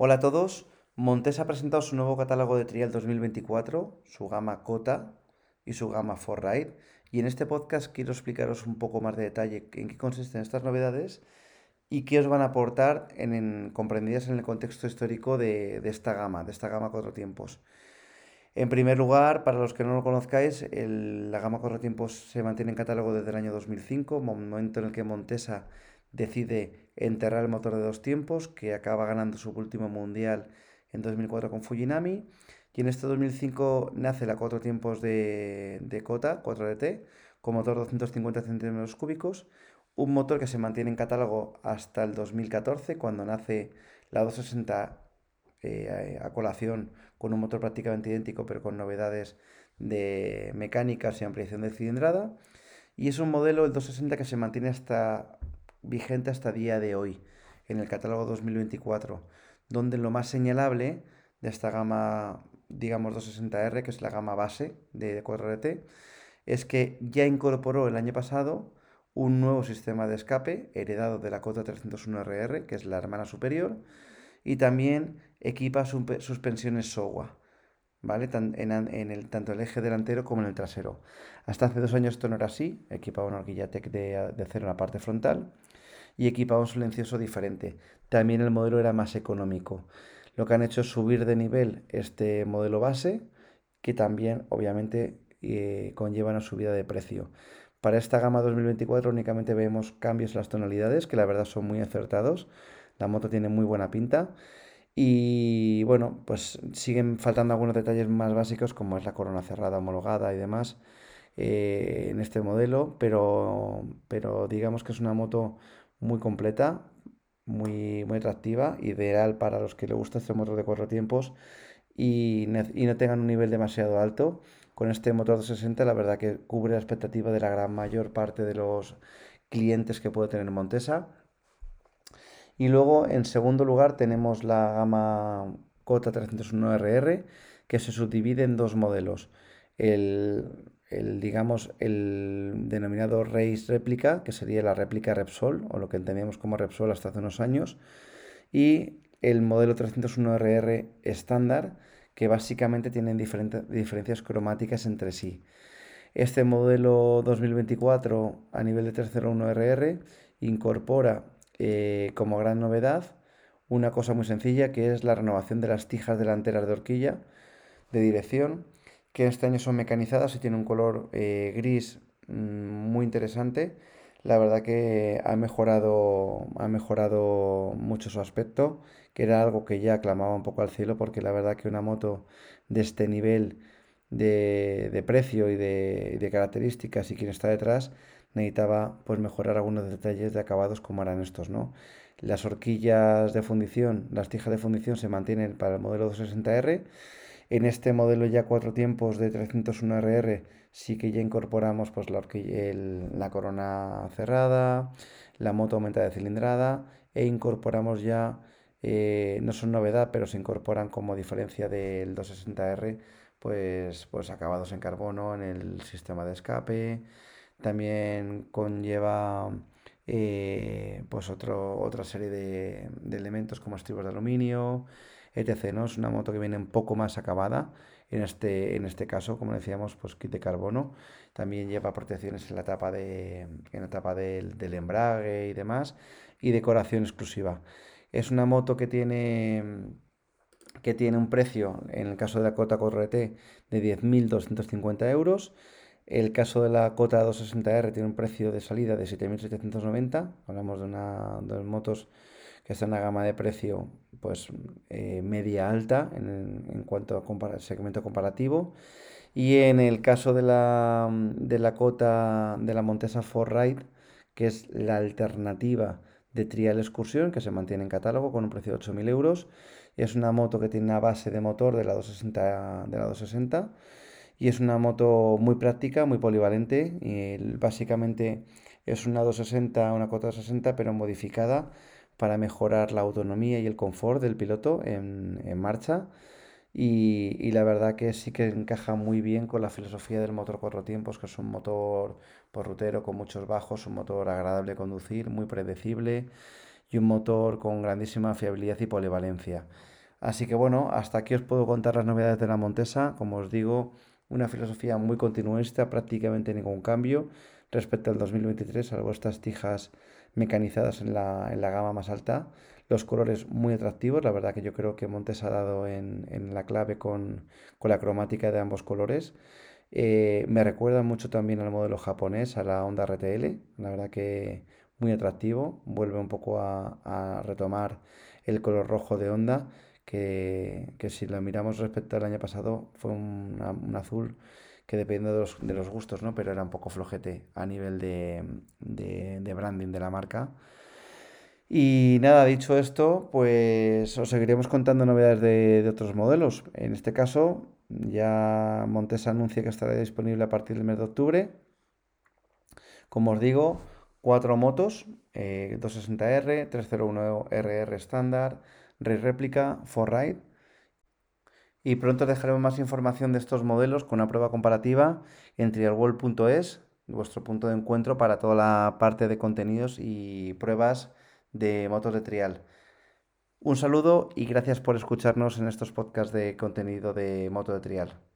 Hola a todos. Montes ha presentado su nuevo catálogo de trial 2024, su gama Cota y su gama Forride. Y en este podcast quiero explicaros un poco más de detalle en qué consisten estas novedades y qué os van a aportar en, comprendidas en el contexto histórico de, esta gama, de esta gama cuatro tiempos. En primer lugar, para los que no lo conozcáis, la gama cuatro tiempos se mantiene en catálogo desde el año 2005, momento en el que Montesa decide enterrar el motor de dos tiempos, que acaba ganando su último mundial en 2004 con Fujinami. Y en este 2005 nace la cuatro tiempos de, de Kota, 4DT, con motor 250 centímetros cúbicos, un motor que se mantiene en catálogo hasta el 2014, cuando nace la 260 eh, a colación con un motor prácticamente idéntico, pero con novedades de mecánicas y ampliación de cilindrada. Y es un modelo, el 260, que se mantiene hasta vigente hasta día de hoy, en el catálogo 2024, donde lo más señalable de esta gama, digamos 260R, que es la gama base de 4RT, es que ya incorporó el año pasado un nuevo sistema de escape heredado de la Cota 301RR, que es la hermana superior, y también equipa suspensiones SOWA, ¿vale? en, el, tanto el eje delantero como en el trasero. Hasta hace dos años esto no era así, equipaba una horquilla TEC de, de acero en la parte frontal y equipaba un silencioso diferente. También el modelo era más económico. Lo que han hecho es subir de nivel este modelo base, que también obviamente eh, conlleva una subida de precio. Para esta gama 2024 únicamente vemos cambios en las tonalidades, que la verdad son muy acertados. La moto tiene muy buena pinta. Y bueno, pues siguen faltando algunos detalles más básicos como es la corona cerrada homologada y demás eh, en este modelo, pero, pero digamos que es una moto muy completa, muy, muy atractiva, ideal para los que le gusta este motor de cuatro tiempos y, y no tengan un nivel demasiado alto. Con este motor 260 la verdad que cubre la expectativa de la gran mayor parte de los clientes que puede tener Montesa y luego, en segundo lugar, tenemos la gama Cota 301RR, que se subdivide en dos modelos. El, digamos, el denominado Race Réplica, que sería la réplica Repsol, o lo que entendíamos como Repsol hasta hace unos años, y el modelo 301RR estándar, que básicamente tienen diferencias cromáticas entre sí. Este modelo 2024 a nivel de 301RR incorpora eh, como gran novedad una cosa muy sencilla que es la renovación de las tijas delanteras de horquilla de dirección que este año son mecanizadas y tienen un color eh, gris mm, muy interesante. La verdad que ha mejorado, ha mejorado mucho su aspecto, que era algo que ya clamaba un poco al cielo, porque la verdad que una moto de este nivel de, precio y de, de, características y quien está detrás necesitaba pues mejorar algunos detalles de acabados como eran estos, ¿no? Las horquillas de fundición, las tijas de fundición se mantienen para el modelo 260R. En este modelo ya cuatro tiempos de 301RR sí que ya incorporamos pues la, la corona cerrada, la moto aumenta de cilindrada e incorporamos ya, eh, no son novedad, pero se incorporan como diferencia del 260R pues, pues acabados en carbono en el sistema de escape, también conlleva eh, pues otro, otra serie de, elementos como estribos de aluminio, etc. ¿no? Es una moto que viene un poco más acabada. En este, en este caso, como decíamos, pues kit de carbono. También lleva protecciones en la tapa, de, en la tapa del, del embrague y demás. Y decoración exclusiva. Es una moto que tiene que tiene un precio, en el caso de la Cota 4RT, de 10.250 euros el caso de la Cota 260R tiene un precio de salida de 7.790. Hablamos de una de motos que está en una gama de precio pues eh, media alta en, cuanto a segmento comparativo. Y en el caso de la, de la Cota de la Montesa 4Ride, que es la alternativa de Trial Excursión, que se mantiene en catálogo con un precio de 8.000 euros. Es una moto que tiene una base de motor de la 260, de la 260 y es una moto muy práctica, muy polivalente. Y básicamente es una 260, una 460, pero modificada para mejorar la autonomía y el confort del piloto en, marcha. Y, la verdad que sí que encaja muy bien con la filosofía del motor cuatro tiempos, que es un motor por rutero con muchos bajos, un motor agradable de conducir, muy predecible y un motor con grandísima fiabilidad y polivalencia. Así que bueno, hasta aquí os puedo contar las novedades de la Montesa. Como os digo, una filosofía muy continuista, prácticamente ningún cambio respecto al 2023, salvo estas tijas mecanizadas en la, gama más alta. Los colores muy atractivos, la verdad que yo creo que Montes ha dado en, la clave con, la cromática de ambos colores. Eh, me recuerda mucho también al modelo japonés, a la Honda RTL, la verdad que muy atractivo, vuelve un poco a, retomar el color rojo de Honda, que, si lo miramos respecto al año pasado fue un, azul que depende de los, de los, gustos, ¿no? Pero era un poco flojete a nivel de, de, branding de la marca. Y nada, dicho esto, pues os seguiremos contando novedades de, otros modelos. En este caso, ya Montes anuncia que estará disponible a partir del mes de octubre. Como os digo, cuatro motos, 260R, eh, 301RR estándar, Race Réplica, 4Ride. Y pronto dejaremos más información de estos modelos con una prueba comparativa en trialworld.es, vuestro punto de encuentro para toda la parte de contenidos y pruebas de motos de trial. Un saludo y gracias por escucharnos en estos podcasts de contenido de moto de trial.